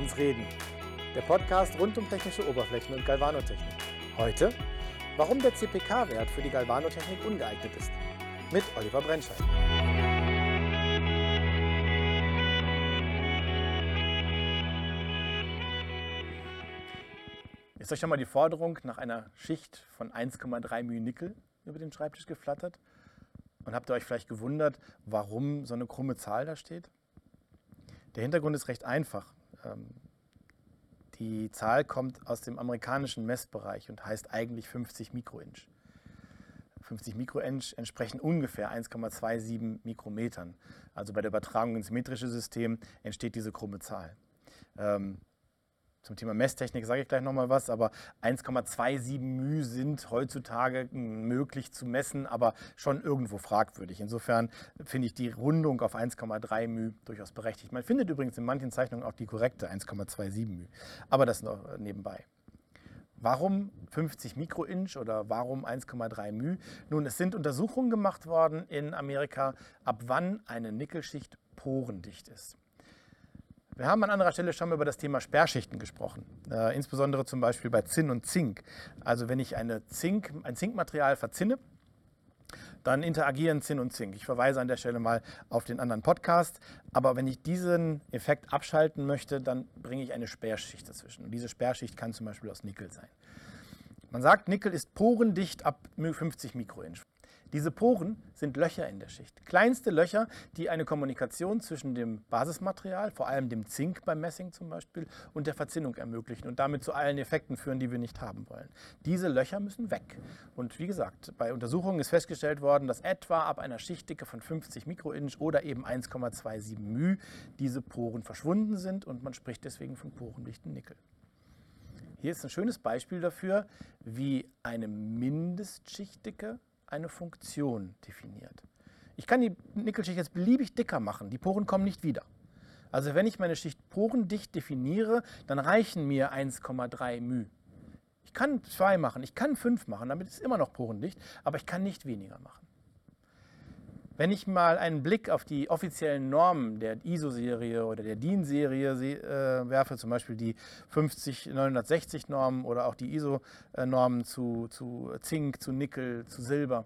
uns reden. Der Podcast rund um technische Oberflächen und Galvanotechnik. Heute, warum der CPK-Wert für die Galvanotechnik ungeeignet ist. Mit Oliver Brennscheid. Ist euch schon mal die Forderung nach einer Schicht von 1,3 μ Nickel über den Schreibtisch geflattert? Und habt ihr euch vielleicht gewundert, warum so eine krumme Zahl da steht? Der Hintergrund ist recht einfach. Ähm, die Zahl kommt aus dem amerikanischen Messbereich und heißt eigentlich 50 Mikroinch. 50 Mikroinch entsprechen ungefähr 1,27 Mikrometern. Also bei der Übertragung ins metrische System entsteht diese krumme Zahl. Ähm, zum Thema Messtechnik sage ich gleich nochmal was, aber 1,27 μ sind heutzutage möglich zu messen, aber schon irgendwo fragwürdig. Insofern finde ich die Rundung auf 1,3 μ durchaus berechtigt. Man findet übrigens in manchen Zeichnungen auch die korrekte 1,27 μ, aber das noch nebenbei. Warum 50 Mikroinch oder warum 1,3 μ? Nun, es sind Untersuchungen gemacht worden in Amerika, ab wann eine Nickelschicht porendicht ist. Wir haben an anderer Stelle schon mal über das Thema Sperrschichten gesprochen, äh, insbesondere zum Beispiel bei Zinn und Zink. Also wenn ich eine Zink, ein Zinkmaterial verzinne, dann interagieren Zinn und Zink. Ich verweise an der Stelle mal auf den anderen Podcast. Aber wenn ich diesen Effekt abschalten möchte, dann bringe ich eine Sperrschicht dazwischen. Und diese Sperrschicht kann zum Beispiel aus Nickel sein. Man sagt, Nickel ist porendicht ab 50 Mikroinch. Diese Poren sind Löcher in der Schicht. Kleinste Löcher, die eine Kommunikation zwischen dem Basismaterial, vor allem dem Zink beim Messing zum Beispiel, und der Verzinnung ermöglichen und damit zu allen Effekten führen, die wir nicht haben wollen. Diese Löcher müssen weg. Und wie gesagt, bei Untersuchungen ist festgestellt worden, dass etwa ab einer Schichtdicke von 50 Mikroinch oder eben 1,27 μ diese Poren verschwunden sind und man spricht deswegen von porendichten Nickel. Hier ist ein schönes Beispiel dafür, wie eine Mindestschichtdicke eine Funktion definiert. Ich kann die Nickelschicht jetzt beliebig dicker machen, die Poren kommen nicht wieder. Also wenn ich meine Schicht porendicht definiere, dann reichen mir 1,3 μ. Ich kann 2 machen, ich kann 5 machen, damit ist es immer noch porendicht, aber ich kann nicht weniger machen. Wenn ich mal einen Blick auf die offiziellen Normen der ISO-Serie oder der DIN-Serie äh, werfe, zum Beispiel die 50960-Normen oder auch die ISO-Normen zu, zu Zink, zu Nickel, zu Silber,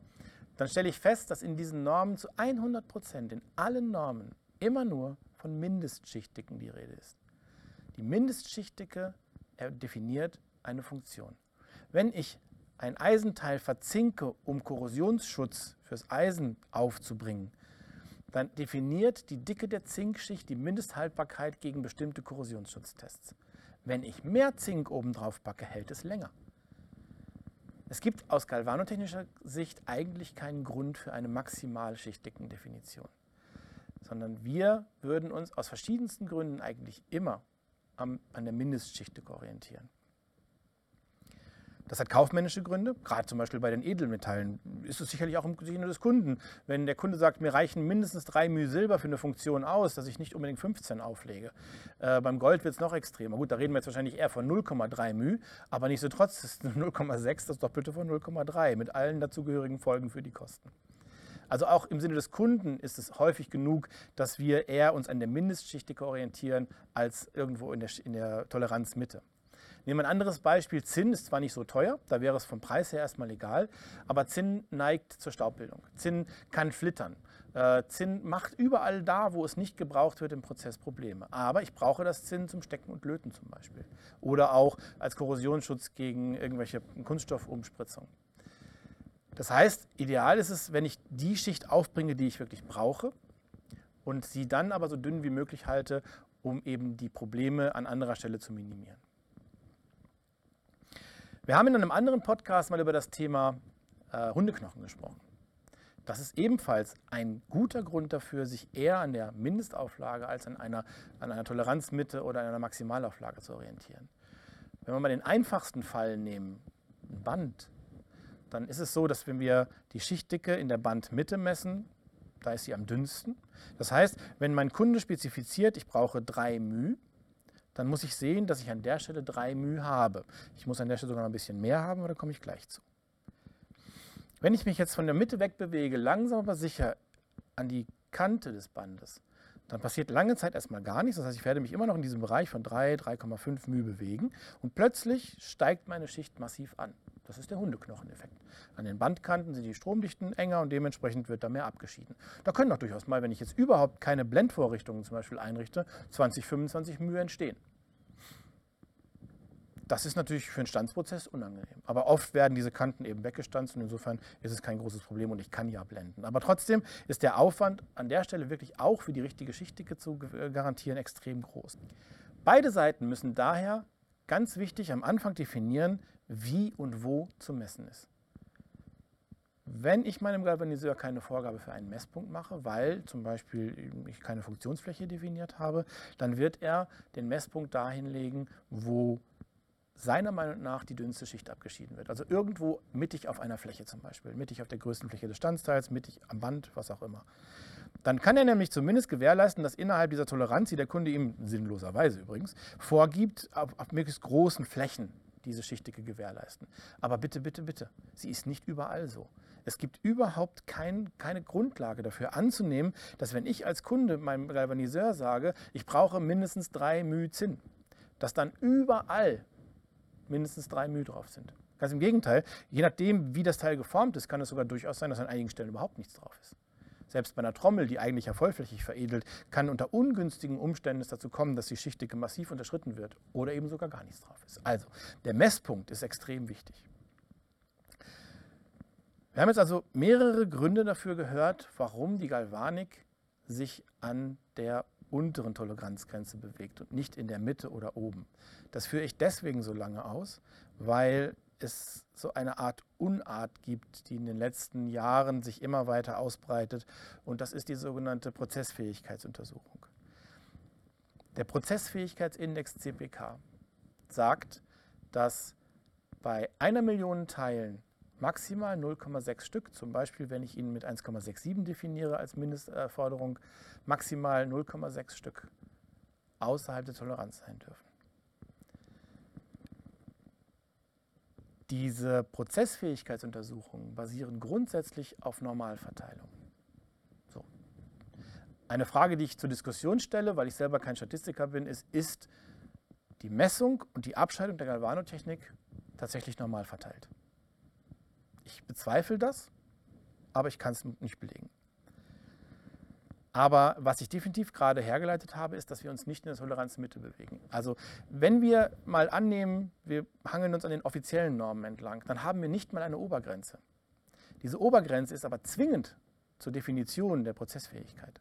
dann stelle ich fest, dass in diesen Normen zu 100 Prozent, in allen Normen, immer nur von Mindestschichtdicken die Rede ist. Die Mindestschichtdicke definiert eine Funktion. Wenn ich ein Eisenteil verzinke, um Korrosionsschutz fürs Eisen aufzubringen, dann definiert die Dicke der Zinkschicht die Mindesthaltbarkeit gegen bestimmte Korrosionsschutztests. Wenn ich mehr Zink obendrauf packe, hält es länger. Es gibt aus galvanotechnischer Sicht eigentlich keinen Grund für eine Maximalschichtdickendefinition, sondern wir würden uns aus verschiedensten Gründen eigentlich immer an der Mindestschichtdicke orientieren. Das hat kaufmännische Gründe, gerade zum Beispiel bei den Edelmetallen ist es sicherlich auch im Sinne des Kunden. Wenn der Kunde sagt, mir reichen mindestens drei Mühe Silber für eine Funktion aus, dass ich nicht unbedingt 15 auflege. Äh, beim Gold wird es noch extremer. Gut, da reden wir jetzt wahrscheinlich eher von 0,3 Mühe, aber nichtsdestotrotz ist 0,6 das Doppelte von 0,3 mit allen dazugehörigen Folgen für die Kosten. Also auch im Sinne des Kunden ist es häufig genug, dass wir eher uns an der Mindestschichtdicke orientieren als irgendwo in der, in der Toleranzmitte. Nehmen wir ein anderes Beispiel. Zinn ist zwar nicht so teuer, da wäre es vom Preis her erstmal egal, aber Zinn neigt zur Staubbildung. Zinn kann flittern. Äh, Zinn macht überall da, wo es nicht gebraucht wird, im Prozess Probleme. Aber ich brauche das Zinn zum Stecken und Löten zum Beispiel. Oder auch als Korrosionsschutz gegen irgendwelche Kunststoffumspritzungen. Das heißt, ideal ist es, wenn ich die Schicht aufbringe, die ich wirklich brauche und sie dann aber so dünn wie möglich halte, um eben die Probleme an anderer Stelle zu minimieren. Wir haben in einem anderen Podcast mal über das Thema äh, Hundeknochen gesprochen. Das ist ebenfalls ein guter Grund dafür, sich eher an der Mindestauflage als an einer, an einer Toleranzmitte oder an einer Maximalauflage zu orientieren. Wenn wir mal den einfachsten Fall nehmen, ein Band, dann ist es so, dass wenn wir die Schichtdicke in der Bandmitte messen, da ist sie am dünnsten. Das heißt, wenn mein Kunde spezifiziert, ich brauche 3 μ, dann muss ich sehen, dass ich an der Stelle 3 μ habe. Ich muss an der Stelle sogar noch ein bisschen mehr haben, aber da komme ich gleich zu. Wenn ich mich jetzt von der Mitte weg bewege, langsam aber sicher an die Kante des Bandes, dann passiert lange Zeit erstmal gar nichts. Das heißt, ich werde mich immer noch in diesem Bereich von 3, 3,5 μ bewegen und plötzlich steigt meine Schicht massiv an. Das ist der Hundeknocheneffekt. An den Bandkanten sind die Stromdichten enger und dementsprechend wird da mehr abgeschieden. Da können doch durchaus mal, wenn ich jetzt überhaupt keine Blendvorrichtungen zum Beispiel einrichte, 20, 25 μ entstehen. Das ist natürlich für einen Stanzprozess unangenehm. Aber oft werden diese Kanten eben weggestanzt und insofern ist es kein großes Problem und ich kann ja blenden. Aber trotzdem ist der Aufwand an der Stelle wirklich auch für die richtige Schichtdicke zu garantieren extrem groß. Beide Seiten müssen daher ganz wichtig am Anfang definieren, wie und wo zu messen ist. Wenn ich meinem Galvaniseur keine Vorgabe für einen Messpunkt mache, weil zum Beispiel ich keine Funktionsfläche definiert habe, dann wird er den Messpunkt dahin legen, wo seiner Meinung nach die dünnste Schicht abgeschieden wird. Also irgendwo mittig auf einer Fläche zum Beispiel, mittig auf der größten Fläche des Standsteils, mittig am Band, was auch immer. Dann kann er nämlich zumindest gewährleisten, dass innerhalb dieser Toleranz, die der Kunde ihm sinnloserweise übrigens vorgibt, auf, auf möglichst großen Flächen diese Schichtdicke gewährleisten. Aber bitte, bitte, bitte, sie ist nicht überall so. Es gibt überhaupt kein, keine Grundlage dafür anzunehmen, dass wenn ich als Kunde meinem Galvaniseur sage, ich brauche mindestens drei μ Zinn, dass dann überall mindestens drei μ drauf sind. Ganz im Gegenteil, je nachdem, wie das Teil geformt ist, kann es sogar durchaus sein, dass an einigen Stellen überhaupt nichts drauf ist. Selbst bei einer Trommel, die eigentlich ja vollflächig veredelt, kann unter ungünstigen Umständen es dazu kommen, dass die Schichtdicke massiv unterschritten wird oder eben sogar gar nichts drauf ist. Also, der Messpunkt ist extrem wichtig. Wir haben jetzt also mehrere Gründe dafür gehört, warum die Galvanik sich an der unteren Toleranzgrenze bewegt und nicht in der Mitte oder oben. Das führe ich deswegen so lange aus, weil es so eine Art Unart gibt, die in den letzten Jahren sich immer weiter ausbreitet. Und das ist die sogenannte Prozessfähigkeitsuntersuchung. Der Prozessfähigkeitsindex CPK sagt, dass bei einer Million Teilen maximal 0,6 Stück, zum Beispiel wenn ich ihn mit 1,67 definiere als Mindestanforderung, maximal 0,6 Stück außerhalb der Toleranz sein dürfen. Diese Prozessfähigkeitsuntersuchungen basieren grundsätzlich auf Normalverteilung. So. Eine Frage, die ich zur Diskussion stelle, weil ich selber kein Statistiker bin, ist, ist die Messung und die Abscheidung der Galvanotechnik tatsächlich normal verteilt? Ich bezweifle das, aber ich kann es nicht belegen. Aber was ich definitiv gerade hergeleitet habe, ist, dass wir uns nicht in der Toleranzmitte bewegen. Also wenn wir mal annehmen, wir hangeln uns an den offiziellen Normen entlang, dann haben wir nicht mal eine Obergrenze. Diese Obergrenze ist aber zwingend zur Definition der Prozessfähigkeit.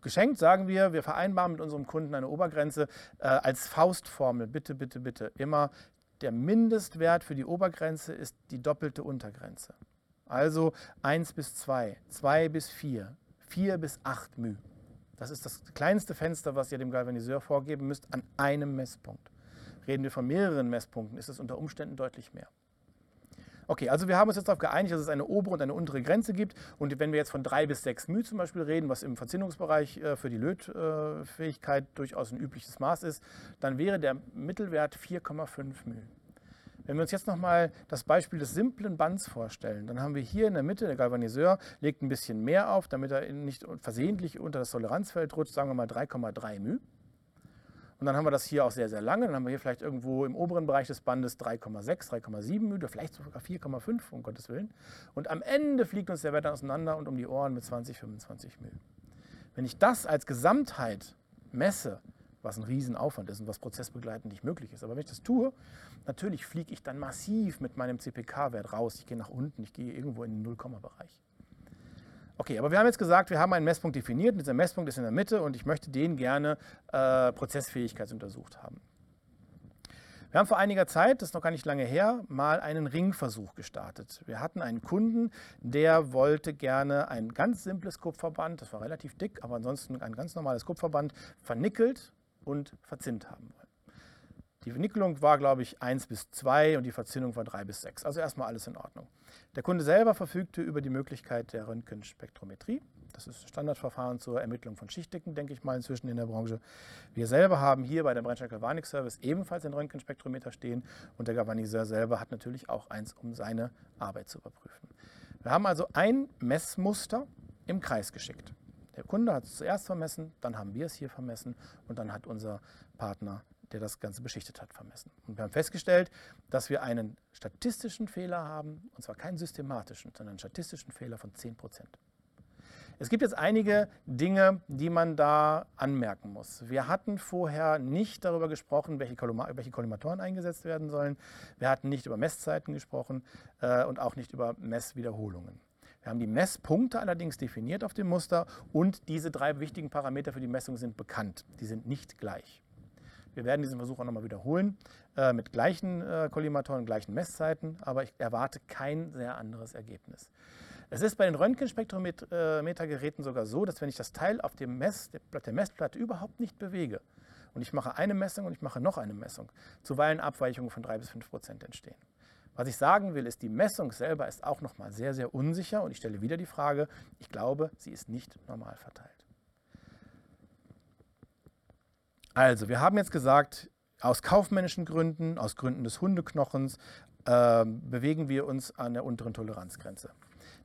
Geschenkt sagen wir, wir vereinbaren mit unserem Kunden eine Obergrenze äh, als Faustformel. Bitte, bitte, bitte. Immer der Mindestwert für die Obergrenze ist die doppelte Untergrenze. Also 1 bis 2, 2 bis 4, 4 bis 8 μ. Das ist das kleinste Fenster, was ihr dem Galvaniseur vorgeben müsst, an einem Messpunkt. Reden wir von mehreren Messpunkten, ist es unter Umständen deutlich mehr. Okay, also wir haben uns jetzt darauf geeinigt, dass es eine obere und eine untere Grenze gibt. Und wenn wir jetzt von 3 bis 6 μ zum Beispiel reden, was im Verzinnungsbereich äh, für die Lötfähigkeit durchaus ein übliches Maß ist, dann wäre der Mittelwert 4,5 μ. Wenn wir uns jetzt nochmal das Beispiel des simplen Bands vorstellen, dann haben wir hier in der Mitte, der Galvaniseur legt ein bisschen mehr auf, damit er nicht versehentlich unter das Toleranzfeld rutscht, sagen wir mal 3,3 μ. Und dann haben wir das hier auch sehr, sehr lange. Dann haben wir hier vielleicht irgendwo im oberen Bereich des Bandes 3,6, 3,7 μ oder vielleicht sogar 4,5, um Gottes Willen. Und am Ende fliegt uns der Wert auseinander und um die Ohren mit 20, 25 μ. Wenn ich das als Gesamtheit messe, was ein Riesenaufwand ist und was prozessbegleitend nicht möglich ist. Aber wenn ich das tue, natürlich fliege ich dann massiv mit meinem CPK-Wert raus. Ich gehe nach unten, ich gehe irgendwo in den Nullkomma-Bereich. Okay, aber wir haben jetzt gesagt, wir haben einen Messpunkt definiert und dieser Messpunkt ist in der Mitte und ich möchte den gerne äh, prozessfähigkeitsuntersucht haben. Wir haben vor einiger Zeit, das ist noch gar nicht lange her, mal einen Ringversuch gestartet. Wir hatten einen Kunden, der wollte gerne ein ganz simples Kupferband, das war relativ dick, aber ansonsten ein ganz normales Kupferband, vernickelt und verzinnt haben wollen. Die Vernickelung war, glaube ich, 1 bis 2 und die Verzinnung war 3 bis 6. Also erstmal alles in Ordnung. Der Kunde selber verfügte über die Möglichkeit der Röntgenspektrometrie. Das ist Standardverfahren zur Ermittlung von Schichtdicken, denke ich mal, inzwischen in der Branche. Wir selber haben hier bei der Brennstoff Galvanik Service ebenfalls den Röntgenspektrometer stehen und der Galvaniseur selber hat natürlich auch eins, um seine Arbeit zu überprüfen. Wir haben also ein Messmuster im Kreis geschickt. Der Kunde hat es zuerst vermessen, dann haben wir es hier vermessen und dann hat unser Partner, der das Ganze beschichtet hat, vermessen. Und wir haben festgestellt, dass wir einen statistischen Fehler haben, und zwar keinen systematischen, sondern einen statistischen Fehler von 10 Prozent. Es gibt jetzt einige Dinge, die man da anmerken muss. Wir hatten vorher nicht darüber gesprochen, welche, Kollimatoren eingesetzt werden sollen. Wir hatten nicht über Messzeiten gesprochen äh, und auch nicht über Messwiederholungen. Wir haben die Messpunkte allerdings definiert auf dem Muster und diese drei wichtigen Parameter für die Messung sind bekannt. Die sind nicht gleich. Wir werden diesen Versuch auch nochmal wiederholen äh, mit gleichen äh, Kollimatoren, gleichen Messzeiten, aber ich erwarte kein sehr anderes Ergebnis. Es ist bei den Röntgenspektrometergeräten sogar so, dass wenn ich das Teil auf dem Mess, der Messplatte überhaupt nicht bewege und ich mache eine Messung und ich mache noch eine Messung, zuweilen Abweichungen von 3 bis 5 Prozent entstehen. Was ich sagen will, ist, die Messung selber ist auch nochmal sehr, sehr unsicher und ich stelle wieder die Frage, ich glaube, sie ist nicht normal verteilt. Also, wir haben jetzt gesagt, aus kaufmännischen Gründen, aus Gründen des Hundeknochens, äh, bewegen wir uns an der unteren Toleranzgrenze.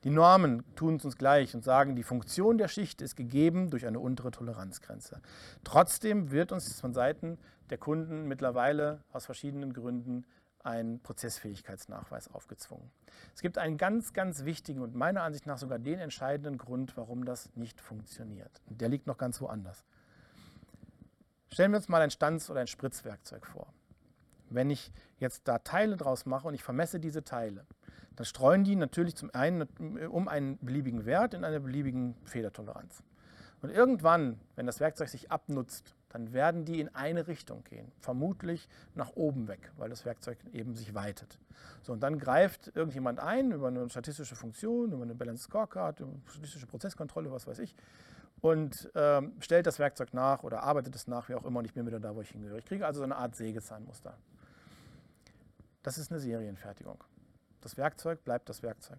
Die Normen tun es uns gleich und sagen, die Funktion der Schicht ist gegeben durch eine untere Toleranzgrenze. Trotzdem wird uns von Seiten der Kunden mittlerweile aus verschiedenen Gründen ein Prozessfähigkeitsnachweis aufgezwungen. Es gibt einen ganz, ganz wichtigen und meiner Ansicht nach sogar den entscheidenden Grund, warum das nicht funktioniert. Der liegt noch ganz woanders. Stellen wir uns mal ein Stanz- oder ein Spritzwerkzeug vor. Wenn ich jetzt da Teile draus mache und ich vermesse diese Teile, dann streuen die natürlich zum einen um einen beliebigen Wert in einer beliebigen Federtoleranz. Und irgendwann, wenn das Werkzeug sich abnutzt, dann werden die in eine Richtung gehen, vermutlich nach oben weg, weil das Werkzeug eben sich weitet. So, und dann greift irgendjemand ein über eine statistische Funktion, über eine Balance Scorecard, über eine statistische Prozesskontrolle, was weiß ich, und ähm, stellt das Werkzeug nach oder arbeitet es nach, wie auch immer, und ich bin wieder da, wo ich hingehöre. Ich kriege also so eine Art Sägezahnmuster. Das ist eine Serienfertigung. Das Werkzeug bleibt das Werkzeug.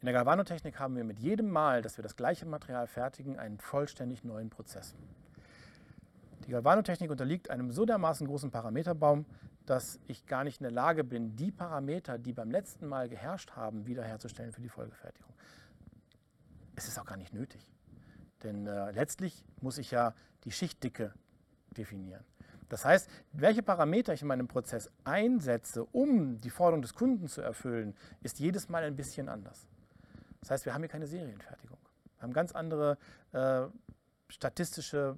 In der Galvanotechnik haben wir mit jedem Mal, dass wir das gleiche Material fertigen, einen vollständig neuen Prozess. Die Galvanotechnik unterliegt einem so dermaßen großen Parameterbaum, dass ich gar nicht in der Lage bin, die Parameter, die beim letzten Mal geherrscht haben, wiederherzustellen für die Folgefertigung. Es ist auch gar nicht nötig. Denn äh, letztlich muss ich ja die Schichtdicke definieren. Das heißt, welche Parameter ich in meinem Prozess einsetze, um die Forderung des Kunden zu erfüllen, ist jedes Mal ein bisschen anders. Das heißt, wir haben hier keine Serienfertigung. Wir haben ganz andere äh, statistische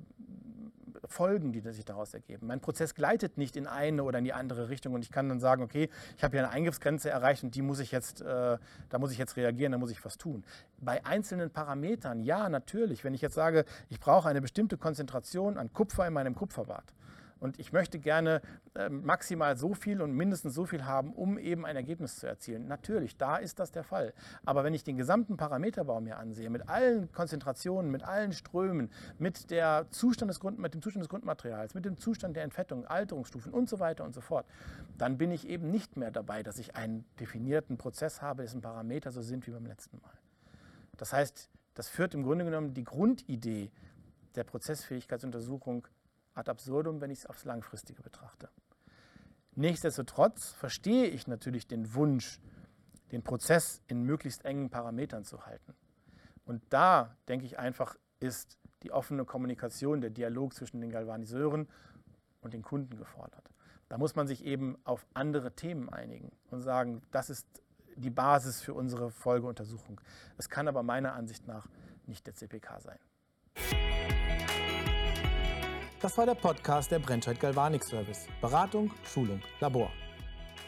Folgen, die sich daraus ergeben. Mein Prozess gleitet nicht in eine oder in die andere Richtung und ich kann dann sagen, okay, ich habe hier eine Eingriffsgrenze erreicht und die muss ich jetzt, äh, da muss ich jetzt reagieren, da muss ich was tun. Bei einzelnen Parametern, ja, natürlich. Wenn ich jetzt sage, ich brauche eine bestimmte Konzentration an Kupfer in meinem Kupferbad, und ich möchte gerne äh, maximal so viel und mindestens so viel haben, um eben ein Ergebnis zu erzielen. Natürlich, da ist das der Fall. Aber wenn ich den gesamten Parameterbaum mir ansehe, mit allen Konzentrationen, mit allen Strömen, mit, der Zustand des Grund, mit dem Zustand des Grundmaterials, mit dem Zustand der Entfettung, Alterungsstufen und so weiter und so fort, dann bin ich eben nicht mehr dabei, dass ich einen definierten Prozess habe, dessen Parameter so sind wie beim letzten Mal. Das heißt, das führt im Grunde genommen die Grundidee der Prozessfähigkeitsuntersuchung ad absurdum, wenn ich es aufs Langfristige betrachte. Nichtsdestotrotz verstehe ich natürlich den Wunsch, den Prozess in möglichst engen Parametern zu halten. Und da, denke ich einfach, ist die offene Kommunikation, der Dialog zwischen den Galvaniseuren und den Kunden gefordert. Da muss man sich eben auf andere Themen einigen und sagen, das ist die Basis für unsere Folgeuntersuchung. Es kann aber meiner Ansicht nach nicht der CPK sein. Das war der Podcast der Brennscheid Galvanik Service. Beratung, Schulung, Labor.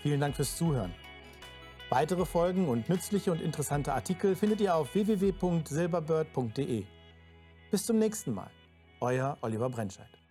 Vielen Dank fürs Zuhören. Weitere Folgen und nützliche und interessante Artikel findet ihr auf www.silberbird.de. Bis zum nächsten Mal. Euer Oliver Brennscheid.